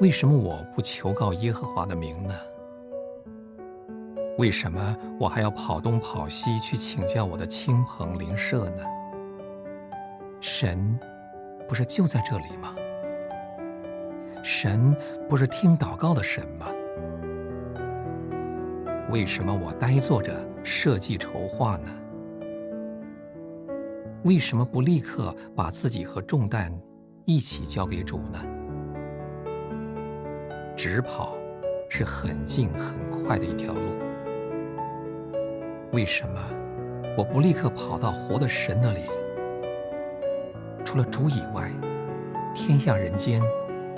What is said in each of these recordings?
为什么我不求告耶和华的名呢？为什么我还要跑东跑西去请教我的亲朋邻舍呢？神不是就在这里吗？神不是听祷告的神吗？为什么我呆坐着设计筹划呢？为什么不立刻把自己和重担一起交给主呢？直跑是很近很快的一条路。为什么我不立刻跑到活的神那里？除了主以外，天下人间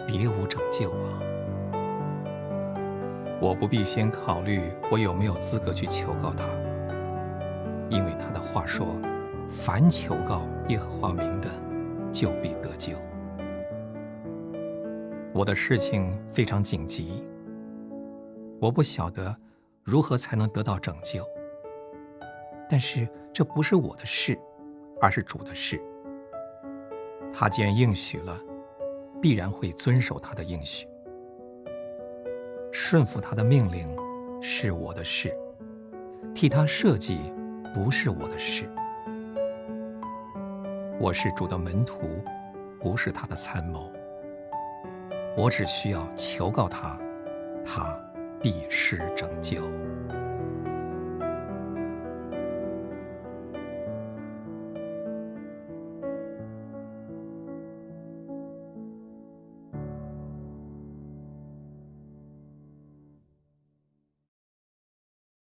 别无拯救啊！我不必先考虑我有没有资格去求告他，因为他的话说：“凡求告耶和华名的，就必。”我的事情非常紧急，我不晓得如何才能得到拯救。但是这不是我的事，而是主的事。他既然应许了，必然会遵守他的应许。顺服他的命令是我的事，替他设计不是我的事。我是主的门徒，不是他的参谋。我只需要求告他，他必施拯救。